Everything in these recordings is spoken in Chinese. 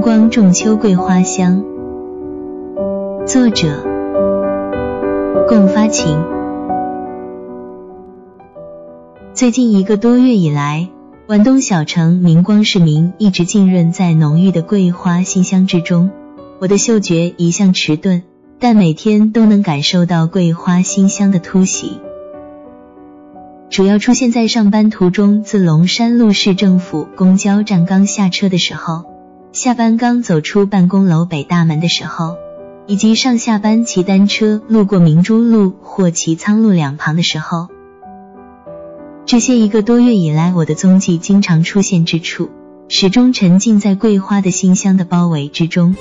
光仲秋桂花香，作者共发情。最近一个多月以来，皖东小城明光市民一直浸润在浓郁的桂花馨香之中。我的嗅觉一向迟钝，但每天都能感受到桂花馨香的突袭。主要出现在上班途中，自龙山路市政府公交站刚下车的时候，下班刚走出办公楼北大门的时候，以及上下班骑单车路过明珠路或骑仓路两旁的时候。这些一个多月以来，我的踪迹经常出现之处，始终沉浸在桂花的馨香的包围之中。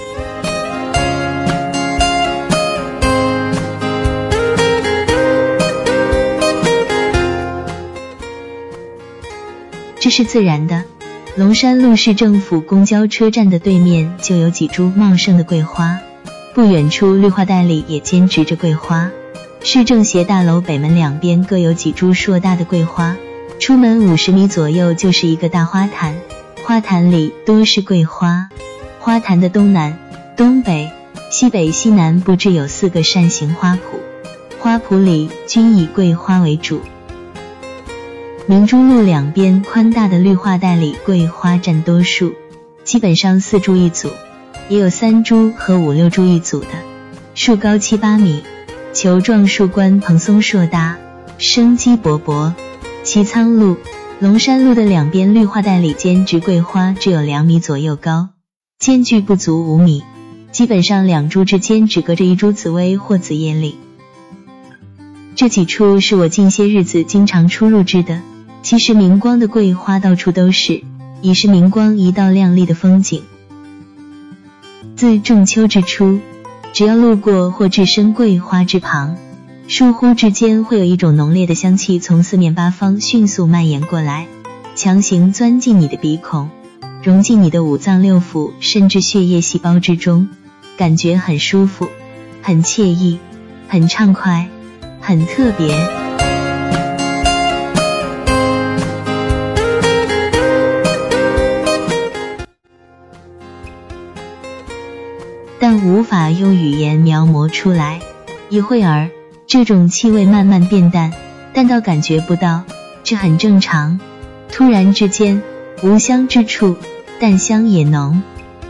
这是自然的。龙山路市政府公交车站的对面就有几株茂盛的桂花，不远处绿化带里也兼植着桂花。市政协大楼北门两边各有几株硕大的桂花，出门五十米左右就是一个大花坛，花坛里多是桂花。花坛的东南、东北、西北、西南布置有四个扇形花圃，花圃里均以桂花为主。明珠路两边宽大的绿化带里，桂花占多数，基本上四株一组，也有三株和五六株一组的，树高七八米，球状树冠蓬松硕大，生机勃勃。齐仓路、龙山路的两边绿化带里间植桂花只有两米左右高，间距不足五米，基本上两株之间只隔着一株紫薇或紫叶李。这几处是我近些日子经常出入之的。其实明光的桂花到处都是，已是明光一道亮丽的风景。自仲秋之初，只要路过或置身桂花之旁，倏忽之间会有一种浓烈的香气从四面八方迅速蔓延过来，强行钻进你的鼻孔，融进你的五脏六腑，甚至血液细胞之中，感觉很舒服，很惬意，很畅快，很特别。但无法用语言描摹出来。一会儿，这种气味慢慢变淡，淡到感觉不到，这很正常。突然之间，无香之处，淡香也浓；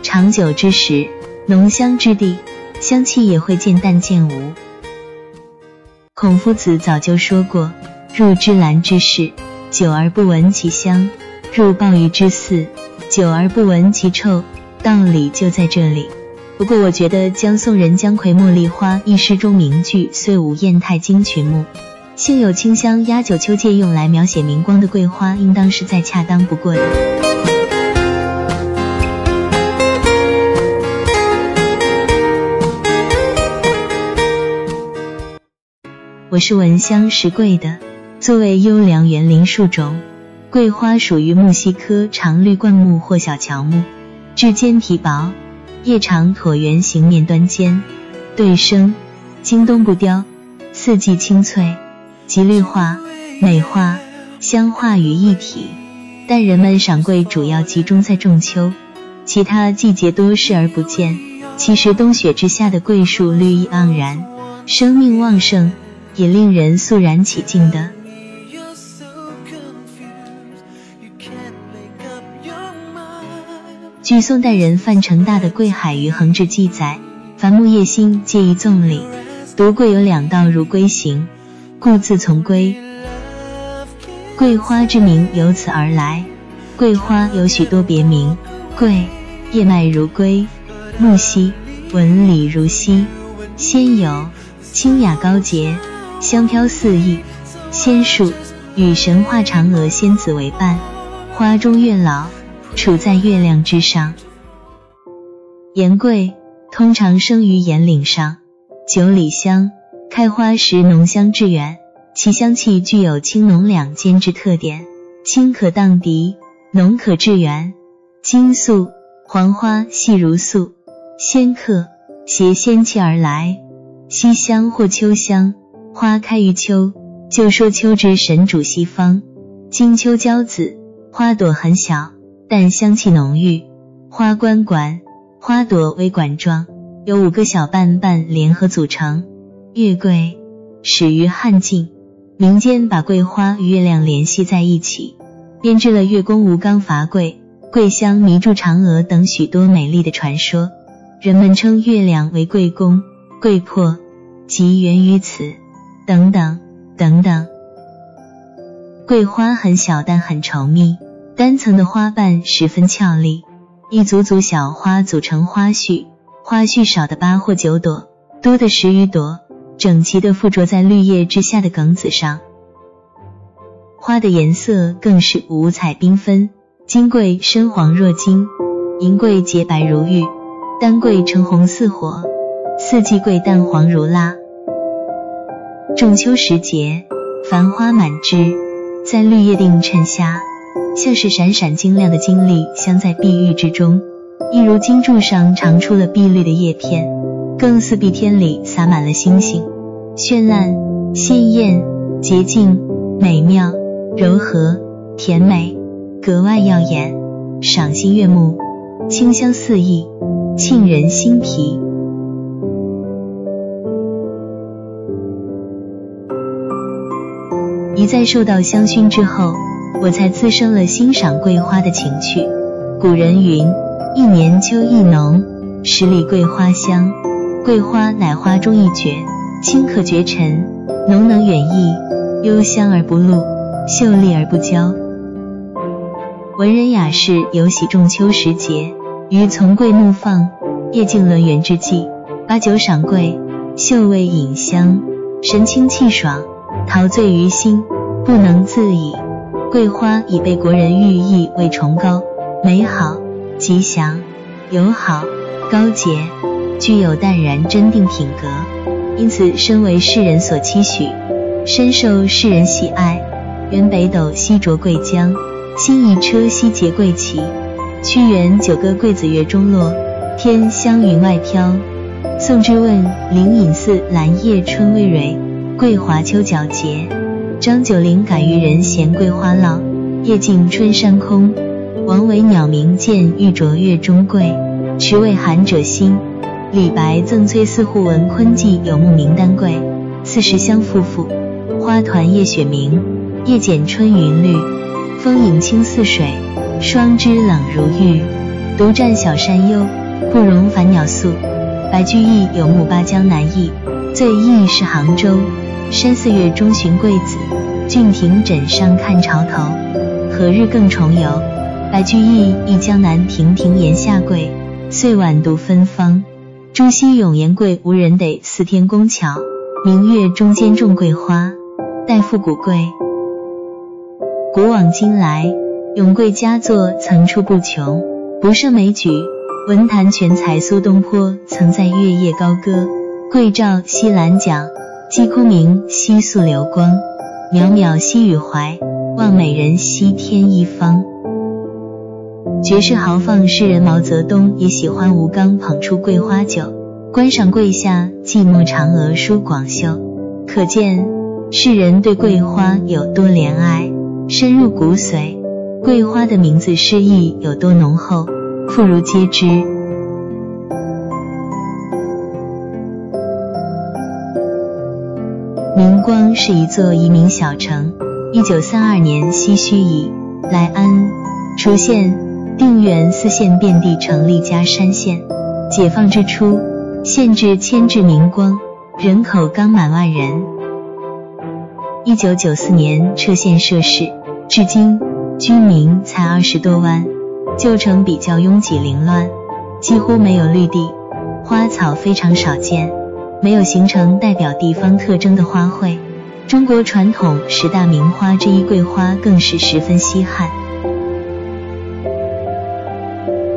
长久之时，浓香之地，香气也会渐淡渐无。孔夫子早就说过：“入芝兰之室，久而不闻其香；入鲍鱼之肆，久而不闻其臭。”道理就在这里。不过，我觉得《江宋人姜夔茉莉花》一诗中名句“岁午宴太惊群目，幸有清香压九秋”，借用来描写明光的桂花，应当是再恰当不过的。我是闻香识桂的。作为优良园林树种，桂花属于木犀科常绿灌木或小乔木，质坚皮薄。叶长椭圆形，面端尖，对生，经冬不凋，四季青翠，集绿化、美化、香化于一体。但人们赏桂主要集中在仲秋，其他季节多视而不见。其实冬雪之下的桂树绿意盎然，生命旺盛，也令人肃然起敬的。据宋代人范成大的《桂海于衡志》记载，凡木叶心皆宜纵理，独桂有两道如龟形，故自从龟。桂花之名由此而来。桂花有许多别名，桂叶脉如龟，木犀纹理如犀，仙游清雅高洁，香飘四溢。仙树与神话嫦娥仙子为伴，花中月老。处在月亮之上。岩桂通常生于岩岭上，九里香，开花时浓香致远，其香气具有清浓两兼之特点，清可荡涤，浓可致远。金素黄花细如素，仙客携仙气而来。西香或秋香，花开于秋，就说秋之神主西方。金秋娇子，花朵很小。但香气浓郁，花冠管花朵为管状，由五个小瓣瓣联合组成。月桂始于汉晋，民间把桂花与月亮联系在一起，编织了月宫吴刚伐桂、桂香迷住嫦娥等许多美丽的传说。人们称月亮为桂宫、桂魄，即源于此。等等等等。桂花很小，但很稠密，单层的花瓣十分俏丽，一组组小花组成花序，花序少的八或九朵，多的十余朵，整齐的附着在绿叶之下的梗子上。花的颜色更是五彩缤纷，金桂深黄若金，银桂洁白如玉，丹桂橙红似火，四季桂淡黄如蜡。仲秋时节，繁花满枝。在绿叶映衬下，像是闪闪晶亮的金粒镶在碧玉之中，一如金柱上长出了碧绿的叶片，更似碧天里洒满了星星，绚烂、鲜艳、洁净、美妙、柔和、甜美，格外耀眼，赏心悦目，清香四溢，沁人心脾。一再受到香薰之后，我才滋生了欣赏桂花的情趣。古人云：“一年秋意浓，十里桂花香。”桂花乃花中一绝，清可绝尘，浓能远溢，幽香而不露，秀丽而不娇。文人雅士尤喜仲秋时节，于丛桂怒放，夜静轮圆之际，把酒赏桂，嗅味饮香，神清气爽。陶醉于心，不能自已。桂花已被国人寓意为崇高、美好、吉祥、友好、高洁，具有淡然真定品格，因此深为世人所期许，深受世人喜爱。原北斗西着桂江，新一车西结桂旗。屈原九歌桂子月中落，天香云外飘。宋之问灵隐寺兰叶春葳蕤。桂华秋皎洁，张九龄感于人闲桂花落，夜静春山空。王维鸟鸣涧，欲着月中桂，迟为寒者心。李白赠崔四户闻昆记有木名丹桂，四时香馥馥，花团夜雪明，夜剪春云绿。风影清似水，霜枝冷如玉。独占小山幽，不容凡鸟宿。白居易有木巴江南忆，最忆是杭州。山寺月中寻桂子，郡亭枕上看潮头。何日更重游？白居易忆江南亭亭檐下桂，岁晚独芬芳。朱熹咏言桂无人得，四天宫巧，明月中间种桂花，待复古桂。古往今来，咏桂佳作层出不穷，不胜枚举。文坛全才苏东坡曾在月夜高歌：桂棹西兰桨。击空明兮溯流光，渺渺兮予怀。望美人兮天一方。绝世豪放诗人毛泽东也喜欢吴刚捧出桂花酒，观赏桂下寂寞嫦娥舒广袖，可见世人对桂花有多怜爱，深入骨髓。桂花的名字诗意有多浓厚，妇孺皆知。明光是一座移民小城。一九三二年唏嘘以来安、滁县、定远四县遍地成立嘉山县。解放之初，县治迁至明光，人口刚满万人。一九九四年撤县设市，至今居民才二十多万。旧城比较拥挤凌乱，几乎没有绿地，花草非常少见。没有形成代表地方特征的花卉，中国传统十大名花之一桂花更是十分稀罕。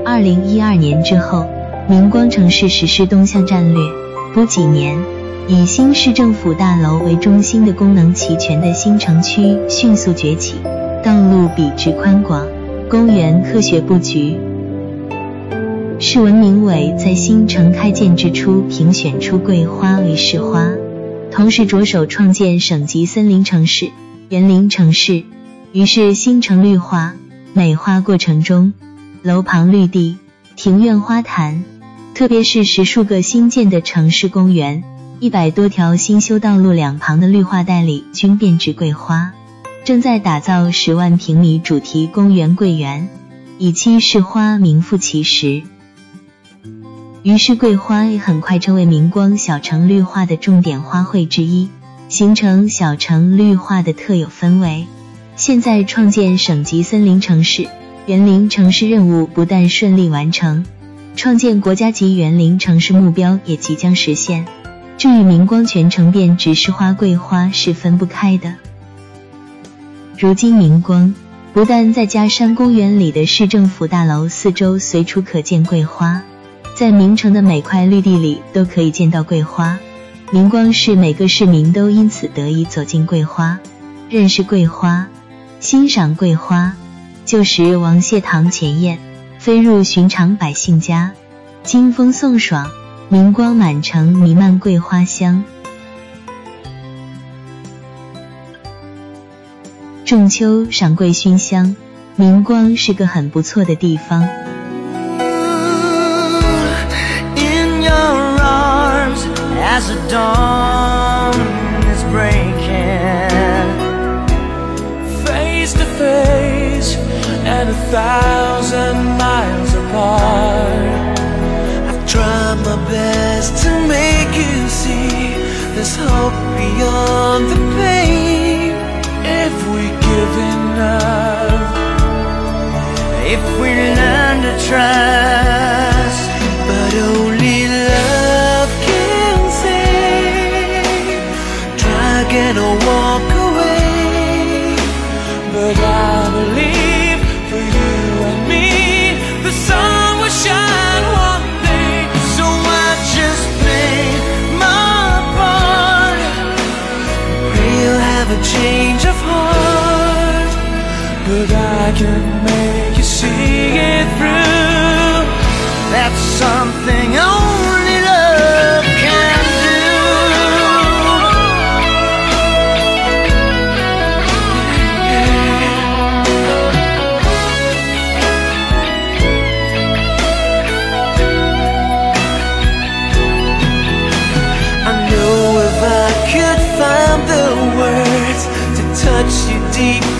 二零一二年之后，明光城市实施东向战略，不几年，以新市政府大楼为中心的功能齐全的新城区迅速崛起，道路笔直宽广，公园科学布局。市文明委在新城开建之初评选出桂花为市花，同时着手创建省级森林城市、园林城市。于是新城绿化美化过程中，楼旁绿地、庭院花坛、特别是十数个新建的城市公园，一百多条新修道路两旁的绿化带里均遍植桂花。正在打造十万平米主题公园桂园，以期市花名副其实。于是桂花也很快成为明光小城绿化的重点花卉之一，形成小城绿化的特有氛围。现在创建省级森林城市、园林城市任务不但顺利完成，创建国家级园林城市目标也即将实现，这与明光全城遍植市花桂花是分不开的。如今，明光不但在嘉山公园里的市政府大楼四周随处可见桂花，在明城的每块绿地里都可以见到桂花。明光市每个市民都因此得以走进桂花，认识桂花，欣赏桂花，旧时王谢堂前燕，飞入寻常百姓家。金风送爽，明光满城弥漫桂花香。仲秋赏桂熏香，明光是个很不错的地方。giving up if we learn to try. I can make you see it through. That's something only love can do. I know if I could find the words to touch you deep